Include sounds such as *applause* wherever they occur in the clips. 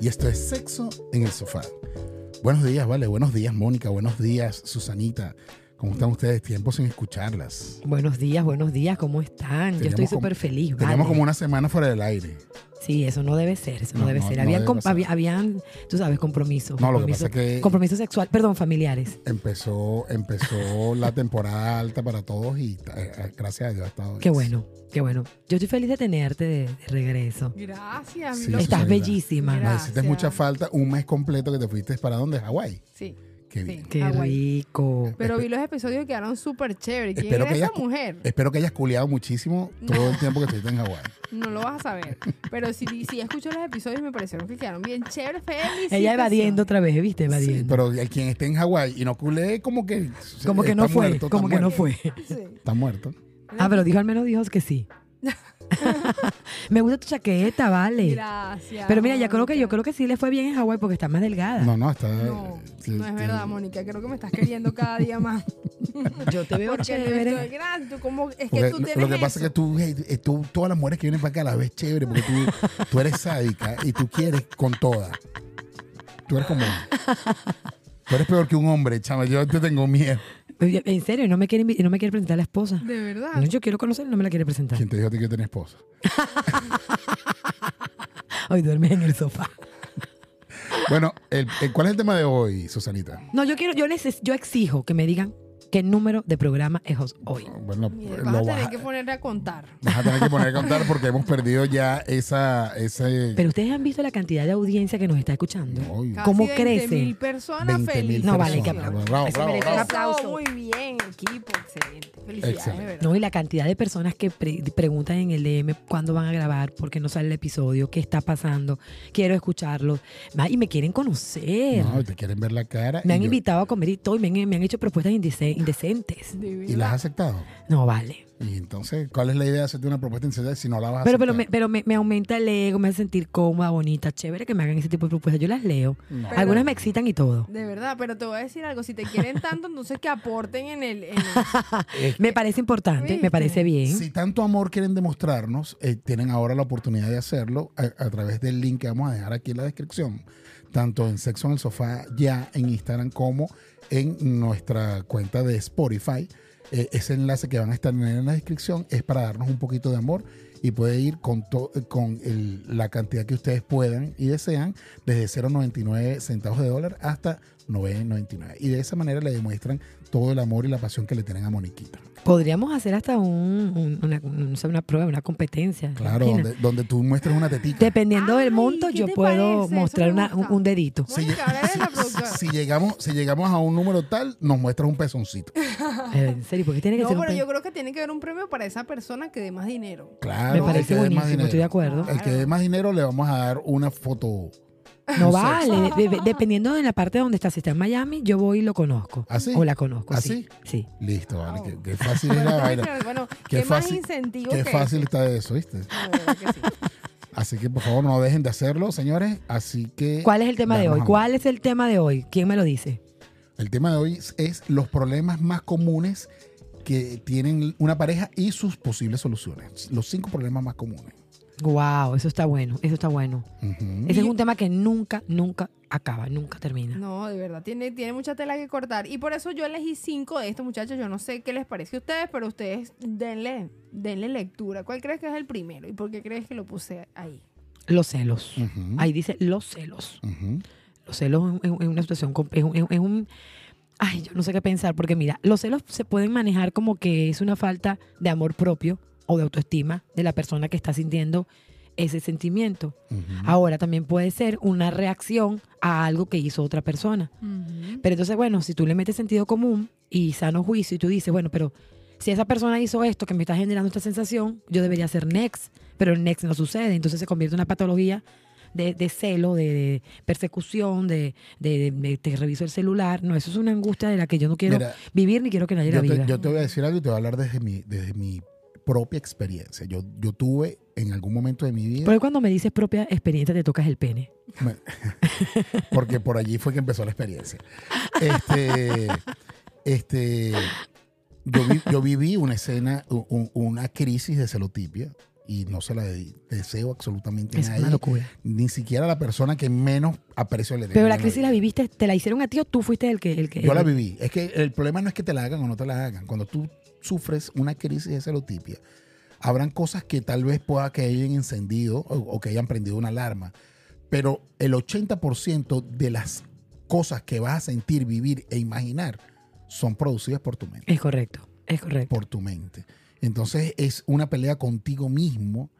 y esto es Sexo en el Sofá. Buenos días, vale. Buenos días, Mónica. Buenos días, Susanita. ¿Cómo están ustedes? Tiempo sin escucharlas. Buenos días, buenos días, ¿cómo están? Yo estoy súper feliz. Vale. como una semana fuera del aire. Sí, eso no debe ser, eso no, No, debe no, ser. no Habían, debe había- habían, tú sabes, compromisos. No, lo que compromiso- pasa es que- Compromiso sexual, perdón, familiares. Empezó, empezó la temporada alta para todos y eh, eh, gracias a Dios ha estado Qué bueno, qué bueno. Yo estoy feliz de tenerte de, de regreso. Gracias, Sí, mi loco. Estás bellísima. Me hiciste Gracias. mucha falta un mes completo que te fuiste para dónde? Hawái. Sí, Qué Sí. bien. Qué Hawái. rico. pero vi los episodios y quedaron súper chéveres. ¿Quién Espero era que esa hayas- mujer? Espero que hayas culiado muchísimo todo el tiempo que estuviste en Hawái. *laughs* No lo vas a saber. Pero si, si escucho los episodios me parecieron que quedaron bien chéveres. Ella evadiendo otra vez, ¿viste? Sí, Evadiendo. pero el quien esté en Hawái y no culé, como que. como que no fue, muerto, como que no fue. Sí. Está muerto. Ah, pero dijo al menos dijo que sí. *laughs* *laughs* Me gusta tu chaqueta, vale. Gracias. Pero mira, ya creo que yo creo que sí le fue bien en Hawái porque está más delgada. No, no, está. No, sí, no es sí. verdad, Mónica. Creo que me estás queriendo cada día más. *laughs* Yo te veo Porque chévere. grande. Como, es que Porque tú lo- tienes lo que pasa es que tú, hey, eh, tú, todas las mujeres que vienen para acá las ves chévere porque tú, tú eres sádica y tú quieres con todas. Tú eres como. Tú eres peor que un hombre, chama. Yo te tengo miedo. Oye, En serio, no me quiere, no me quiere presentar a la esposa. De verdad. No, yo quiero conocer, no me la quiere presentar. ¿Quién te dijo a ti que tienes esposa? *laughs* Hoy duermes en el sofá. Bueno, el- el- ¿cuál es el tema de hoy, Susanita? No, yo quiero, yo neces- yo exijo que me digan qué número de programa es hoy. Bueno, Mira, lo vas a vas tener a- que ponerle a contar. vas a tener que poner a contar porque hemos perdido ya esa. Ese, Pero ustedes han visto la cantidad de audiencia que nos está escuchando. Casi ¿Cómo 20 crece? mil personas 20.000 felices. No, vale, que aplauso. Bravo, bravo, aplauso. Muy bien, equipo, excelente. Felicidades, Excelente. de verdad. No, y la cantidad de personas que pre- preguntan en el DM cuándo van a grabar, por qué no sale el episodio, qué está pasando, quiero escucharlo. Ma- Y me quieren conocer. No, te quieren ver la cara. me han yo- invitado a comer y todo, y me han, me han hecho propuestas indece- indecentes. De ¿Y las has aceptado? No, vale. Y entonces, ¿cuál es la idea de hacerte una propuesta en si no la vas a Pero, pero, aceptar? me, pero me, me aumenta el ego, me hace sentir cómoda, bonita, chévere que me hagan ese tipo de propuestas. Yo las leo. No. Pero- Algunas me excitan y todo. De verdad, pero te voy a decir algo. Si te quieren tanto, *laughs* entonces que aporten en el. en el- Es *laughs* Me parece importante, me parece bien. Si tanto amor quieren demostrarnos, eh, tienen ahora la oportunidad de hacerlo a, a través del link que vamos a dejar aquí en la descripción, tanto en Sexo en el Sofá ya en Instagram como en nuestra cuenta de Spotify. Eh, ese enlace que van a estar en la descripción es para darnos un poquito de amor y puede ir con, la cantidad que ustedes puedan y desean, desde 0,99 centavos de dólar hasta 9,99. Y de esa manera le demuestran todo el amor y la pasión que le tienen a Moniquita. Podríamos hacer hasta un, un- una, no prueba, una competencia. Claro, donde, donde tú muestres una tetita. Dependiendo del monto, ¿qué yo puedo parece? mostrar una- un, dedito. Si, llegamos, si llegamos a un número tal, nos muestras un pezoncito. *laughs* En serio, porque tiene que No, ser un pero pe- yo creo que tiene que haber un premio para esa persona que dé más dinero. Claro, Me el parece que dé más buenísimo, dinero. estoy de acuerdo. El que dé más dinero le vamos a dar una foto. No vale, de- de- dependiendo de la parte donde está. Si está en Miami, yo voy y lo conozco. ¿Ah, sí? O la conozco, ¿Ah, sí. Sí. Listo, vale. Wow. Qué, qué fácil es la *laughs* vaina. Bueno, Qué qué, fácil- más incentivo Qué que fácil eso. está eso, ¿viste? Que sí. *laughs* Así que por favor no dejen de hacerlo, señores. Así que. ¿Cuál es el tema de hoy? ¿Cuál es el tema de hoy? ¿Quién me lo dice? El tema de hoy es- es los problemas más comunes que tienen una pareja y sus posibles soluciones. Los cinco problemas más comunes. Wow, eso está bueno, eso está bueno. Ese es un tema que nunca, nunca acaba, nunca termina. No, de verdad, tiene, tiene mucha tela que cortar. Y por eso yo elegí cinco de estos muchachos. Yo no sé qué les parece a ustedes, pero ustedes denle, denle lectura. ¿Cuál crees que es el primero? ¿Y por qué crees que lo puse ahí? Los celos. Ahí dice los celos. Los celos es, es una situación, es, un- es un... Ay, yo no sé qué pensar, porque mira, los celos se pueden manejar como que es una falta de amor propio o de autoestima de la persona que está sintiendo ese sentimiento. Ahora también puede ser una reacción a algo que hizo otra persona. Pero entonces, bueno, si tú le metes sentido común y sano juicio y tú dices, bueno, pero si esa persona hizo esto que me está generando esta sensación, yo debería ser next, pero el next no sucede, entonces se convierte en una patología de, de celo, de, de persecución, de, de, de- de- te reviso el celular. No, eso es una angustia de la que yo no quiero Mira, vivir ni quiero que nadie la viva. te, yo te voy a decir algo y te voy a hablar desde mi, desde mi propia experiencia. Yo, yo tuve en algún momento de mi vida, Porque cuando me dices propia experiencia te tocas el pene. *laughs* porque por allí fue que empezó la experiencia. Este, este, yo, vi- yo viví una escena, una crisis de celotipia y no se la de- deseo absolutamente a una nadie. locura. Ni siquiera a la persona que menos aprecio le Pero la crisis la viviste, ¿te la hicieron a ti o tú fuiste el que... El que Yo la viví. Es que el problema no es que te la hagan o no te la hagan. Cuando tú sufres una crisis de celotipia, habrán cosas que tal vez pueda que hayan encendido o, o que hayan prendido una alarma. Pero el 80% de las cosas que vas a sentir, vivir e imaginar son producidas por tu mente. Es correcto, es correcto. Por tu mente. Entonces es una pelea contigo mismo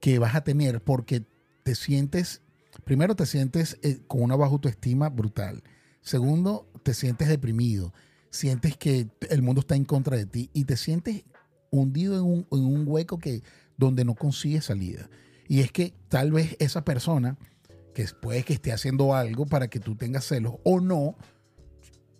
que vas a tener porque te sientes, primero te sientes eh, con una baja autoestima brutal. Segundo, te sientes deprimido. Sientes que el mundo está en contra de ti y te sientes hundido en un, en un hueco que, donde no consigues salida. Y es que tal vez esa persona que puede que esté haciendo algo para que tú tengas celos o no,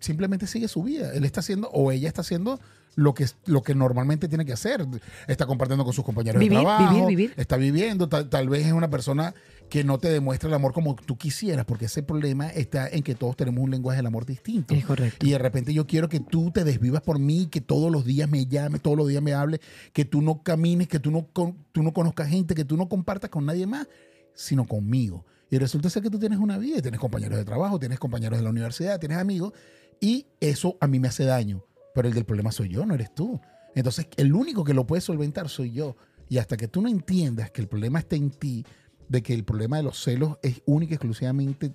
simplemente sigue su vida. Él está haciendo o ella está haciendo lo que, lo que normalmente tiene que hacer. Está compartiendo con sus compañeros Vivir, de trabajo. vivir, vivir. Está viviendo. Tal, tal vez es una persona que no te demuestra el amor como tú quisieras, porque ese problema está en que todos tenemos un lenguaje del amor distinto. Es correcto. Y de repente yo quiero que tú te desvivas por mí, que todos los días me llames, todos los días me hables, que tú no camines, que tú no, con- tú no conozcas gente, que tú no compartas con nadie más, sino conmigo. Y resulta ser que tú tienes una vida, tienes compañeros de trabajo, tienes compañeros de la universidad, tienes amigos, y eso a mí me hace daño. Pero el del problema soy yo, no eres tú. Entonces, el único que lo puede solventar soy yo. Y hasta que tú no entiendas que el problema está en ti, de que el problema de los celos es única y exclusivamente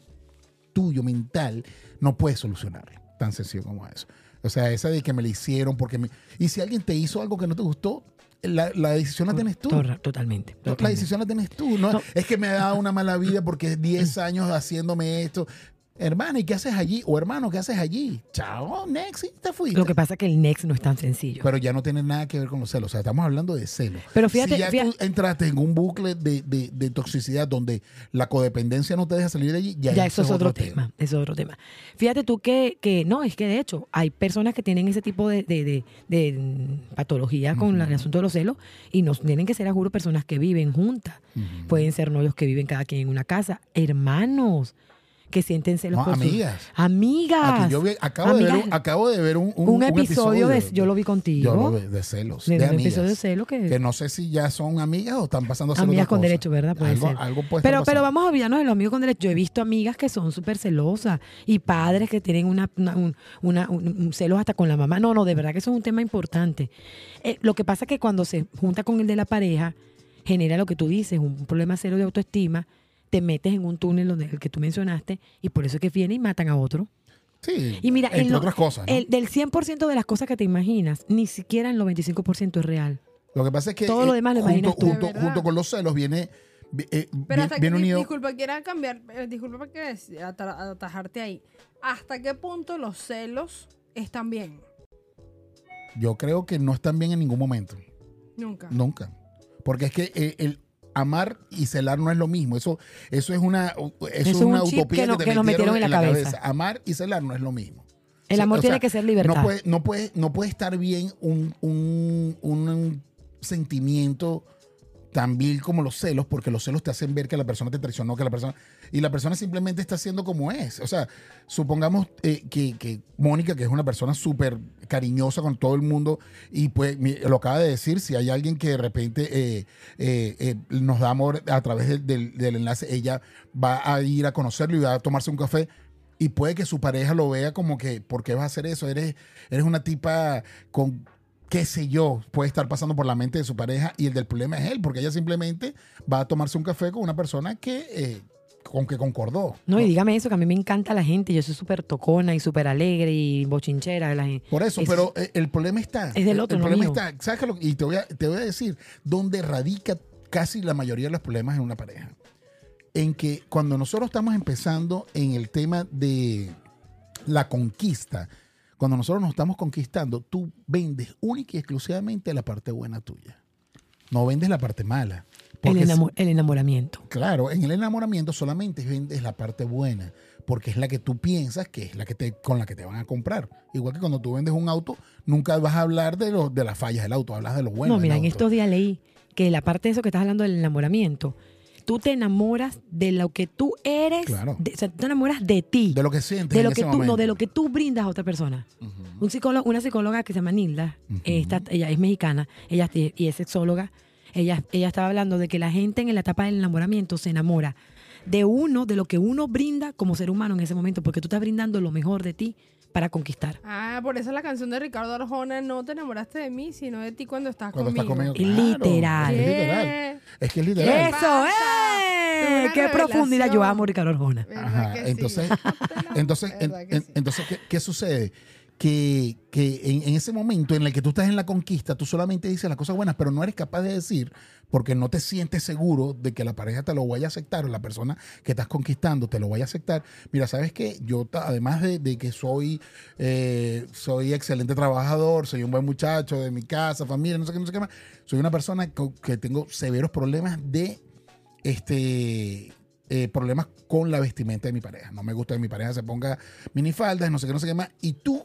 tuyo, mental, no puedes solucionarlo. Tan sencillo como eso. O sea, esa de que me la hicieron porque me... Y si alguien te hizo algo que no te gustó, la, la decisión la tienes tú. Torra- Totalmente. La totalmente. decisión la tienes tú. No, No. Es que me ha dado una mala vida porque 10 *laughs* años haciéndome esto. Hermana, ¿y qué haces allí? O hermano, ¿qué haces allí? Chao, next, y te fuiste. Lo que pasa es que el next no es tan sencillo. Pero ya no tiene nada que ver con los celos. O sea, estamos hablando de celos. Pero fíjate- si ya fíjate- tú entraste en un bucle de, de- de toxicidad donde la codependencia no te deja salir de allí, ya, ya eso es otro tema. Eso es otro tema. Fíjate tú que, que no, es que de hecho hay personas que tienen ese tipo de, de- de- mm, patología con el asunto de los celos y no tienen que ser, a juro, personas que viven juntas. Pueden ser novios que viven cada quien en una casa, hermanos que sienten celos No, por sus- amigas.Amigas. Aquí yo vi- acabo, de ver, Amigas. un, acabo de ver un, un- Un un episodio de- yo lo vi contigo. Yo lo vi, de celos. de De, un amigas. episodio de celos que, Que no sé si ya son amigas o están pasando a ser Amigas otra con cosa. derecho, ¿verdad? Puede algo, ser. algo puede pero, pero vamos a olvidarnos de los amigos con derecho. Yo he visto amigas que son súper celosas y padres que tienen una, una- un, una- un- un celos hasta con la mamá. No, no, de verdad que eso es un tema importante. Eh, lo que pasa es que cuando se junta con el de la pareja, genera lo que tú dices, un problema cero de autoestima, te metes en un túnel donde el que tú mencionaste y por eso es que vienen y matan a otro. Sí, Y mira, entre otras cosas. ¿no? El, del 100% de las cosas que te imaginas, ni siquiera el 95% es real. Lo que pasa es que todo lo eh, demás lo junto, imaginas tú. junto, junto con los celos viene, vi- eh, Pero hasta que, viene di- unido. disculpa, quiera cambiar, eh, disculpa ata- atajarte ahí. ¿Hasta qué punto los celos están bien? Yo creo que no están bien en ningún momento. Nunca. Nunca. Porque es que eh, el amar y celar no es lo mismo. Eso, eso es una, eso es es una un utopía que no- te que nos metieron en la cabeza. Amar y celar no es lo mismo. El amor o tiene que ser libertad. No puede, no puede, no puede estar bien un, un- un sentimiento tan vil como los celos, porque los celos te hacen ver que la persona te traicionó, que la persona. Y la persona simplemente está siendo como es. O sea, supongamos eh, que, que Mónica, que es una persona súper cariñosa con todo el mundo, y pues lo acaba de decir, si hay alguien que de repente eh, eh, nos da amor a través del, del- del enlace, ella va a ir a conocerlo y va a tomarse un café. Y puede que su pareja lo vea como que, ¿por qué vas a hacer eso? Eres, eres una tipa con, qué sé yo, puede estar pasando por la mente de su pareja y el del problema es él, porque ella simplemente va a tomarse un café con una persona que, eh, con que concordó. No, y dígame eso, que a mí me encanta la gente. Yo soy súper tocona y súper alegre y bochinchera. La gente. Por eso, Es- pero eh, el problema está. Es del el- otro, El no problema mío. está. ¿Sabes lo- Y te voy, a, te voy a decir dónde radica casi la mayoría de los problemas en una pareja. En que cuando nosotros estamos empezando en el tema de la conquista, cuando nosotros nos estamos conquistando, tú vendes única y exclusivamente la parte buena tuya. No vendes la parte mala. el, enamoramiento. Claro, en el enamoramiento solamente vendes la parte buena, porque es la que tú piensas que es la que te, con la que te van a comprar. Igual que cuando tú vendes un auto, nunca vas a hablar de, los de las fallas del auto, hablas de lo bueno. no, mira, en estos días leí que la parte de eso que estás hablando del enamoramiento, tú te enamoras de lo que tú eres. Claro. de- o sea, tú te enamoras de ti. De lo que sientes. de en lo ese que tú, no, de lo que tú brindas a otra persona. Un psicólogo, una psicóloga que se llama Nilda, esta- ella es mexicana, ella y es sexóloga. ella, ella estaba hablando de que la gente en la etapa del enamoramiento se enamora de uno, de lo que uno brinda como ser humano en ese momento, porque tú estás brindando lo mejor de ti para conquistar. Ah, por eso la canción de Ricardo Arjona, no te enamoraste de mí, sino de ti cuando estás Cuando estás conmigo. conmigo. Literal. Es literal. Es que es literal. ¡Eso es! ¡Qué profundidad! Yo amo Ricardo Arjona. ¿Verdad Ajá, sí? entonces, *laughs* entonces, en- ¿Verdad que en- sí? entonces ¿qué, qué sucede? Que, que en, en ese momento en el que tú estás en la conquista, tú solamente dices las cosas buenas, pero no eres capaz de decir, porque no te sientes seguro de que la pareja te lo vaya a aceptar o la persona que estás conquistando te lo vaya a aceptar. Mira, ¿sabes qué? Yo, además de, de que soy, eh, soy excelente trabajador, soy un buen muchacho de mi casa, familia, no sé qué, no sé qué más, soy una persona co- que tengo severos problemas de este eh, problemas con la vestimenta de mi pareja. No me gusta que mi pareja se ponga minifaldas, no sé qué, no sé qué más. Y tú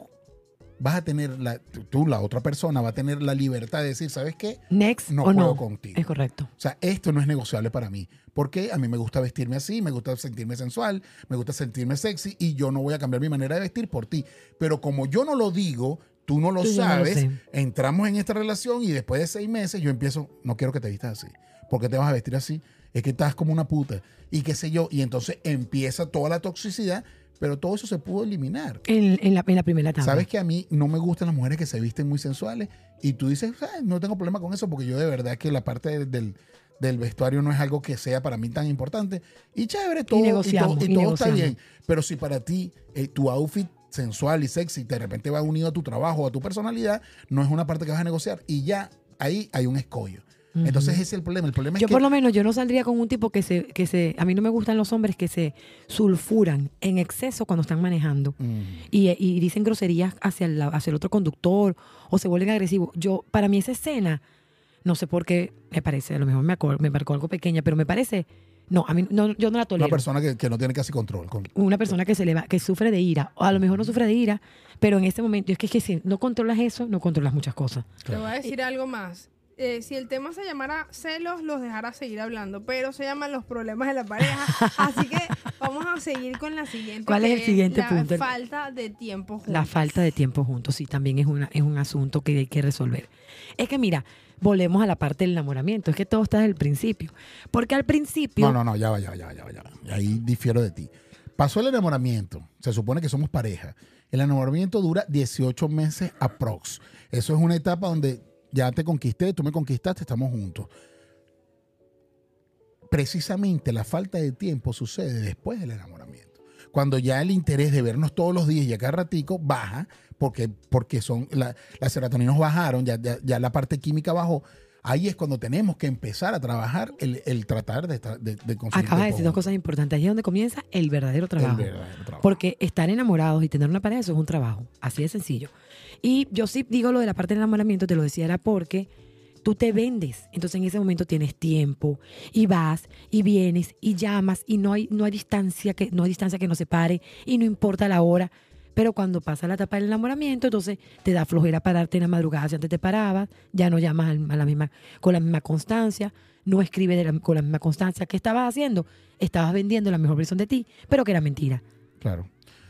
vas a tener, la, tú, la otra persona, va a tener la libertad de decir, ¿sabes qué? Next No o puedo no. contigo. Es correcto. O sea, esto no es negociable para mí. Porque a mí me gusta vestirme así, me gusta sentirme sensual, me gusta sentirme sexy y yo no voy a cambiar mi manera de vestir por ti. Pero como yo no lo digo, tú no lo Tú ya no lo sabes, entramos en esta relación y después de seis meses yo empiezo, no quiero que te vistas así. ¿Por qué te vas a vestir así? Es que estás como una puta. Y qué sé yo. Y entonces empieza toda la toxicidad, pero todo eso se pudo eliminar. En, en la, en la primera etapa. Sabes que a mí no me gustan las mujeres que se visten muy sensuales y tú dices, "Ah, no tengo problema con eso porque yo de verdad que la parte de- del, del vestuario no es algo que sea para mí tan importante. Y chévere, todo, y todo, y y todo está bien. Pero si para ti eh, tu outfit sensual y sexy de repente va unido a tu trabajo o a tu personalidad, no es una parte que vas a negociar y ya ahí hay un escollo. Entonces ese es el problema. El problema Yo es que por lo menos yo no saldría con un tipo que se, que se, a mí no me gustan los hombres que se sulfuran en exceso cuando están manejando Mm. y, y dicen groserías hacia el, hacia el otro conductor o se vuelven agresivos. Yo, para mí esa escena, no sé por qué, me parece, a lo mejor me, acor- me marcó algo pequeña, pero me parece, no, a mí no, yo no la una tolero. persona que, que no tiene casi control. con- Una persona que se le va, que sufre de ira, o a lo mejor no sufre de ira, pero en ese momento, es que, es que si no controlas eso, no controlas muchas cosas. Te voy a decir algo más. Eh, si el tema se llamara celos, los dejará seguir hablando, pero se llaman los problemas de la pareja. *laughs* Así que vamos a seguir con la siguiente. ¿Cuál es el siguiente la punto? falta de tiempo juntos. La falta de tiempo juntos, sí, también es, una, es un asunto que hay que resolver. Es que mira, volvemos a la parte del enamoramiento, es que todo está desde el principio. Porque al principio, No, no, no, ya va, ya va, ya va, ya va, ya va. Ahí difiero de ti. Pasó el enamoramiento. Se supone que somos pareja. El enamoramiento dura 18 meses aprox. Eso es una etapa donde ya te conquisté, tú me conquistaste, estamos juntos. Precisamente la falta de tiempo sucede después del enamoramiento. Cuando ya el interés de vernos todos los días y a cada ratico baja, porque, porque son la- las serotoninas bajaron, ya, ya, ya la parte química bajó, ahí es cuando tenemos que empezar a trabajar el, el tratar de, de, de conseguir acabas de decir dos cosas importantes. Ahí es donde comienza el verdadero El trabajo. verdadero trabajo. Porque estar enamorados y tener una pareja, eso es un trabajo. Así de sencillo. Y yo sí digo lo de la parte del enamoramiento, te lo decía, era porque tú te vendes. Entonces en ese momento tienes tiempo y vas y vienes y llamas y no hay, no hay distancia que, no hay distancia que nos separe y no importa la hora. Pero cuando pasa la etapa del enamoramiento, entonces te da flojera pararte en la madrugada. Si antes te parabas, ya no llamas a la misma, con la misma constancia, no escribes la- con la misma constancia. ¿Qué estabas haciendo? Estabas vendiendo la mejor versión de ti, pero que era mentira. Claro.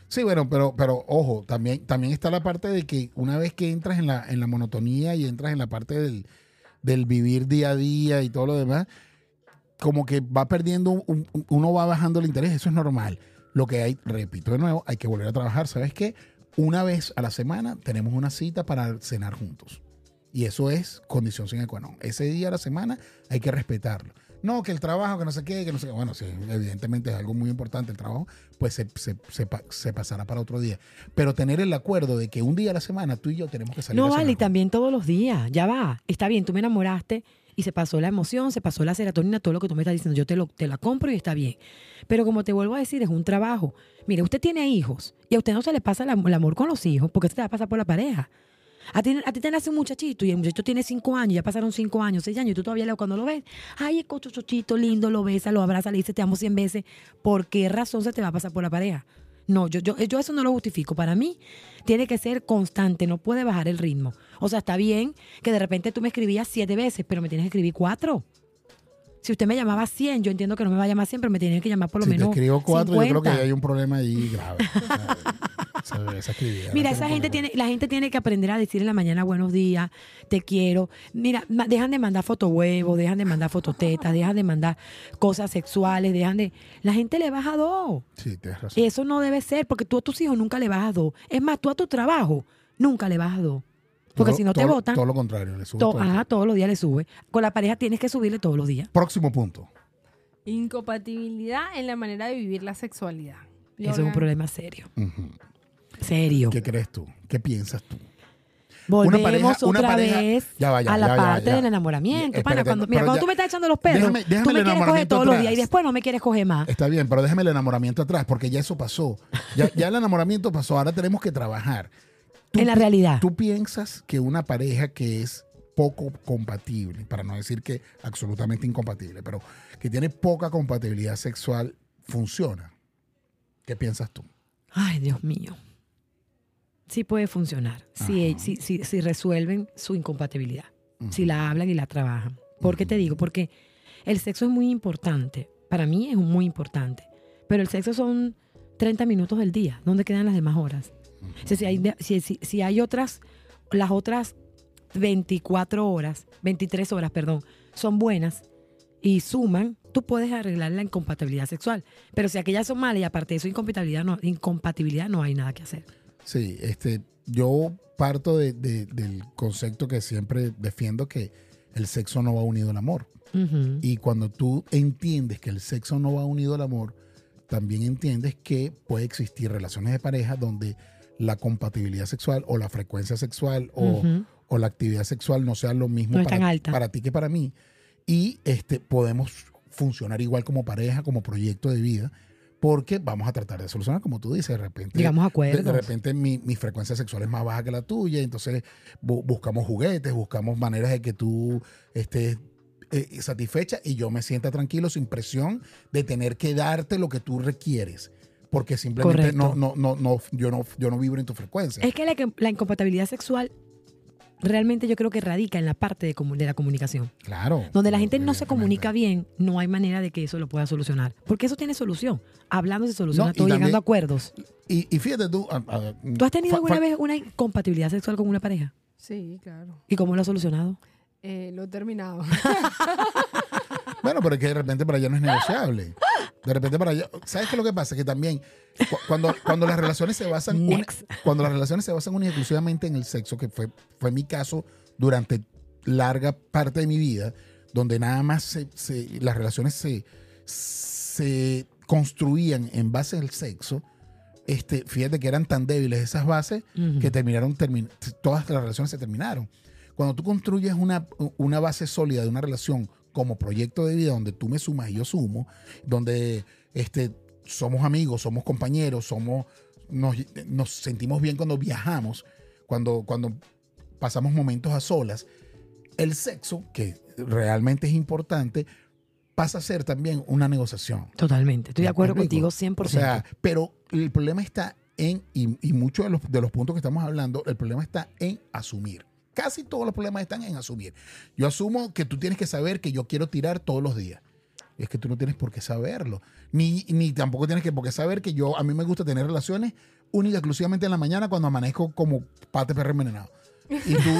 Sí, bueno, pero, pero ojo, también, también está la parte de que una vez que entras en la, en la monotonía y entras en la parte del, del vivir día a día y todo lo demás, como que va perdiendo, un- un- uno va bajando el interés, eso es normal. Lo que hay, repito de nuevo, hay que volver a trabajar. ¿Sabes qué? Una vez a la semana tenemos una cita para cenar juntos. Y eso es condición qua non. Ese día a la semana hay que respetarlo. No, que el trabajo, que no sé qué, que no sé qué. Bueno, sí, evidentemente es algo muy importante el trabajo, pues se, se, se se pasará para otro día. Pero tener el acuerdo de que un día a la semana tú y yo tenemos que salir No a vale, y también todos los días. Ya va. Está bien, tú me enamoraste y se pasó la emoción, se pasó la serotonina, todo lo que tú me estás diciendo. Yo te, lo, te la compro y está bien. Pero como te vuelvo a decir, es un trabajo. Mire, usted tiene hijos y a usted no se le pasa el amor con los hijos porque se te va a pasar por la pareja. A ti, a ti te nace un muchachito y el muchachito tiene cinco años, ya pasaron cinco años, seis años, y tú todavía cuando lo ves, ay, es cochuchito lindo, lo besa, lo abraza, le dice te amo cien veces. ¿Por qué razón se te va a pasar por la pareja? No, yo, yo, yo eso no lo justifico. Para mí tiene que ser constante, no puede bajar el ritmo. O sea, está bien que de repente tú me escribías siete veces, pero me tienes que escribir cuatro. Si usted me llamaba 100, yo entiendo que no me va a llamar 100, pero me tiene que llamar por lo si menos te escribo cuatro, yo creo que 50. hay un problema ahí grave. *laughs* esa, esa actividad. Mira, esa gente tiene, la gente tiene que aprender a decir en la mañana buenos días, te quiero. Mira, ma- dejan de mandar fotohuevos, dejan de mandar fototetas, dejan de mandar cosas sexuales, dejan de. La gente le baja dos. Sí, tienes razón. Eso no debe ser, porque tú a tus hijos nunca le bajas dos. Es más, tú a tu trabajo nunca le bajas dos. Porque Todo- si no te todo- votan, Todo lo contrario, le subo to- todo ajá, todos los días le sube. Con la pareja tienes que subirle todos los días. Próximo punto. Incompatibilidad en la manera de vivir la sexualidad. Eso es un problema serio. Ujú. Serio. ¿Qué crees tú? ¿Qué piensas tú? Volvemos pareja- una otra pareja- vez ya va, ya, a la ya, parte del enamoramiento. Pana, espérate, cuando, mira, cuando tú me estás echando los Déjame- déjame tú me quieres coger todos los días y después no me quieres coger más. Está bien, pero déjame el enamoramiento atrás, porque ya eso pasó. Ya, ya el enamoramiento pasó, ahora tenemos que trabajar. Tú En la realidad. ¿Tú piensas que una pareja que es poco compatible, para no decir que absolutamente incompatible, pero que tiene poca compatibilidad sexual, funciona? ¿Qué piensas tú? Ay, Dios mío. Sí puede funcionar. Si, Ajá. si, si, si resuelven su incompatibilidad. Si la hablan y la trabajan. ¿Por qué te digo? Porque el sexo es muy importante. Para mí es muy importante. Pero el sexo son 30 minutos del día. ¿Dónde quedan las demás horas? O sea, si, hay, si, si- si hay otras, las otras 24 horas, 23 horas, perdón, son buenas y suman, tú puedes arreglar la incompatibilidad sexual. Pero si aquellas son malas y aparte de eso incompatibilidad no, incompatibilidad no hay nada que hacer. Sí, este, yo parto de- de- del concepto que siempre defiendo que el sexo no va unido al amor. Y cuando tú entiendes que el sexo no va unido al amor, también entiendes que puede existir relaciones de pareja donde la compatibilidad sexual o la frecuencia sexual o, la actividad sexual no sea lo mismo No para, alta. para ti que para mí. Y este, podemos funcionar igual como pareja, como proyecto de vida, porque vamos a tratar de solucionar, como tú dices, de repente. Llegamos a acuerdos. de repente mi, mi frecuencia sexual es más baja que la tuya, entonces bu- buscamos juguetes, buscamos maneras de que tú estés eh, satisfecha y yo me sienta tranquilo sin presión de tener que darte lo que tú requieres. Porque simplemente no, no, no, no, yo no, yo no vibro en tu frecuencia. Es que la, la incompatibilidad sexual realmente yo creo que radica en la parte de, la comunicación. Claro. Donde la gente no se comunica bien, no hay manera de que eso lo pueda solucionar. Porque eso tiene solución. Hablando se soluciona No, todo, también- llegando a acuerdos. Y, y fíjate tú. a- a- ¿Tú has tenido alguna vez una incompatibilidad sexual con una pareja? Sí, claro. ¿Y cómo lo has solucionado? Eh, lo he terminado. *laughs* Bueno, pero es que de repente para allá no es negociable. De repente para allá. ¿Sabes qué es lo que pasa? Que también cu- cuando, cuando las relaciones se basan. cuando las relaciones se basan única exclusivamente en el sexo, que fue, fue mi caso durante larga parte de mi vida, donde nada más se- se- las relaciones se, se construían en base al sexo. Este, fíjate que eran tan débiles esas bases que terminaron, termin- todas las relaciones se terminaron. Cuando tú construyes una, una base sólida de una relación como proyecto de vida donde tú me sumas y yo sumo, donde este, somos amigos, somos compañeros, somos, nos, nos sentimos bien cuando viajamos, cuando, cuando pasamos momentos a solas, el sexo, que realmente es importante, pasa a ser también una negociación. Totalmente. Estoy de ¿Me acuerdo contigo 100%. O sea, pero el problema está en, y, y muchos de los, de los puntos que estamos hablando, el problema está en asumir. Casi todos los problemas están en asumir. Yo asumo que tú tienes que saber que yo quiero tirar todos los días. Es que tú no tienes por qué saberlo. Ni, ni tampoco tienes que por qué saber que yo, a mí me gusta tener relaciones únicas, exclusivamente en la mañana cuando amanezco como pate perro envenenado. Y, tú,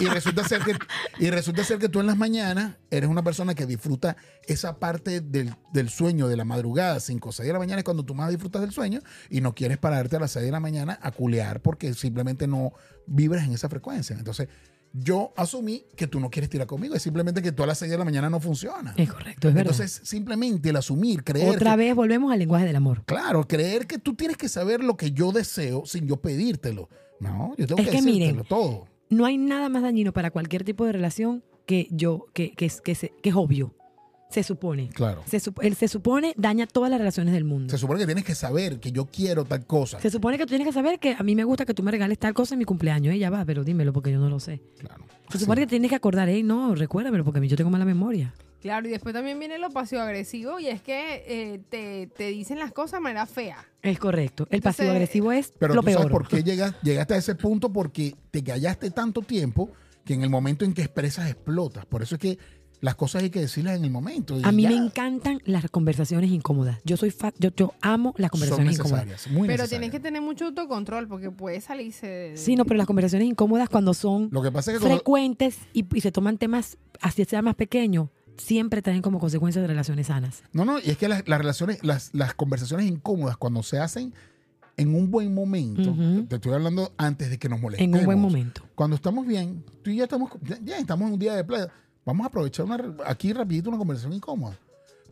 y, y resulta ser que, y resulta ser que tú en las mañanas eres una persona que disfruta esa parte del, del sueño de la madrugada, 5 o 6 de la mañana es cuando tú más disfrutas del sueño y no quieres pararte a las 6 de la mañana a culear porque simplemente no vibras en esa frecuencia. Entonces, yo asumí que tú no quieres tirar conmigo, es simplemente que tú a las 6 de la mañana no funciona. es correcto, es verdad. Entonces, simplemente el asumir, creer Otra que- vez volvemos al lenguaje del amor. Claro, creer que tú tienes que saber lo que yo deseo sin yo pedírtelo. No, yo tengo Es que, que decírtelo todo. No hay nada más dañino para cualquier tipo de relación que yo, que, que, es- que, se- que es obvio. Se supone. Claro. Se, sup- el se supone daña todas las relaciones del mundo. Se supone que tienes que saber que yo quiero tal cosa. Se supone que tú tienes que saber que a mí me gusta que tú me regales tal cosa en mi cumpleaños. Ella va, pero dímelo porque yo no lo sé. Claro. Se supone que tienes que acordar, hey, no, recuérdamelo porque yo tengo mala memoria. Claro, y después también viene lo pasivo-agresivo y es que eh, te, te dicen las cosas de manera fea. Es correcto. El pasivo-agresivo es Pero lo tú peor. sabes por qué llegas, llegaste a ese punto porque te callaste tanto tiempo que en el momento en que expresas explotas. Por eso es que las cosas hay que decirlas en el momento. A mí ya. me encantan las conversaciones incómodas. Yo soy fa- yo, yo amo las Son conversaciones incómodas. muy Pero necesarias. tienes que tener mucho autocontrol porque puede salirse de... Sí, no, pero las conversaciones incómodas cuando son Lo que pasa es que cuando- frecuentes y, y se toman temas, así sea más pequeños, siempre traen como consecuencias de relaciones sanas. No, no, y es que las, las relaciones, las, las conversaciones incómodas cuando se hacen en un buen momento, te estoy hablando antes de que nos molestemos. En un buen momento. Cuando estamos bien, tú y yo estamos, ya, ya estamos en un día de playa, vamos a aprovechar una, aquí rapidito una conversación incómoda.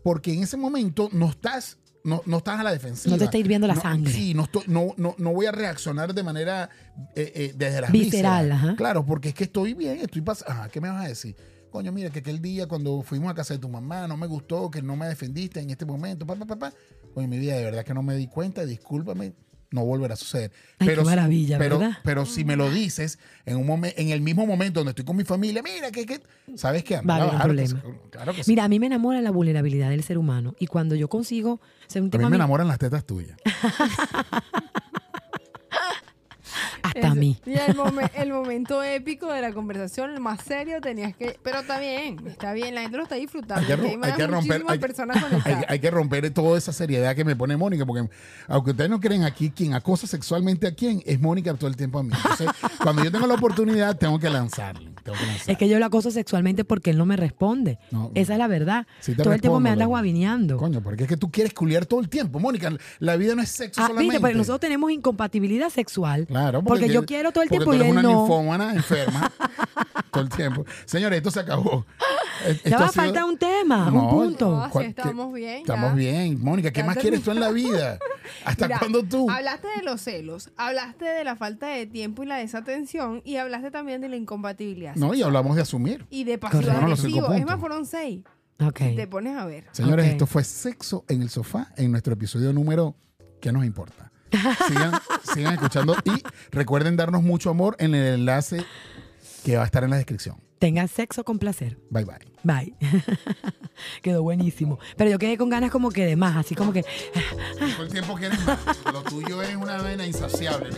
Porque en ese momento no estás, no, no estás a la defensiva. No te está hirviendo la No, sangre. Sí, no, estoy- no, no, no voy a reaccionar de manera eh, eh, desde las Visceral, ajá. Claro, porque es que estoy bien, estoy pasando. ¿qué me vas a decir? Coño, mira, que aquel día cuando fuimos a casa de tu mamá no me gustó, que no me defendiste en este momento, papá, papá. Oye, mi vida, de verdad que no me di cuenta, discúlpame, no volverá a suceder. Ay, qué si- maravilla, pero, ¿verdad? pero si me lo dices en un momen- en el mismo momento donde estoy con mi familia, mira, que, que ¿sabes qué? Va a haber un Claro, problema. que- Claro que sí. Mira, a mí me enamora la vulnerabilidad del ser humano y cuando yo consigo ser un a mí me enamoran las tetas tuyas. *laughs* hasta a mí. Y el, momen- *laughs* el momento épico de la conversación, el más serio, tenías que... Pero está bien, está bien, la gente lo está disfrutando. Hay que, hay romper, hay, personas *laughs* hay- conectadas. hay que romper toda esa seriedad que me pone Mónica, porque aunque ustedes no creen aquí, quien acosa sexualmente a quién es Mónica todo el tiempo a mí. Entonces, *laughs* cuando yo tengo la oportunidad, tengo que lanzarle. Tengo que lanzarle. Es que yo lo acoso sexualmente porque él no me responde. No. Esa es la verdad. Sí todo el tiempo me anda guavineando. Coño, porque es que tú quieres culiar todo el tiempo, Mónica. La vida no es sexo Ah, solamente. viste, pero nosotros tenemos incompatibilidad sexual. Claro, porque, yo que- quiero todo el porque tiempo tú y eres él una no. ninfómana enferma *laughs* todo el tiempo. Señores, esto se acabó. Ya esto va ha a sido- faltar un tema, No, un punto. No, así ¿Cuál- estamos bien, Estamos ya. bien. Mónica, ¿qué Ya más quieres tú en la vida? ¿Hasta Mira, cuándo tú? Hablaste de los celos, hablaste de la falta de tiempo y la desatención y hablaste también de la incompatibilidad. No, y hablamos de asumir. Y de pasivo agresivo. Es más, fueron seis. Ok. Si te pones a ver. Señores, esto fue Sexo en el Sofá en nuestro episodio número ¿Qué nos importa? Sigan, sigan escuchando y recuerden darnos mucho amor en el enlace que va a estar en la descripción. Tengan sexo con placer. Bye bye. Bye. *laughs* Quedó buenísimo. Pero yo quedé con ganas como que de más, así como que Todo el tiempo quieres más. Lo tuyo es una vena insaciable.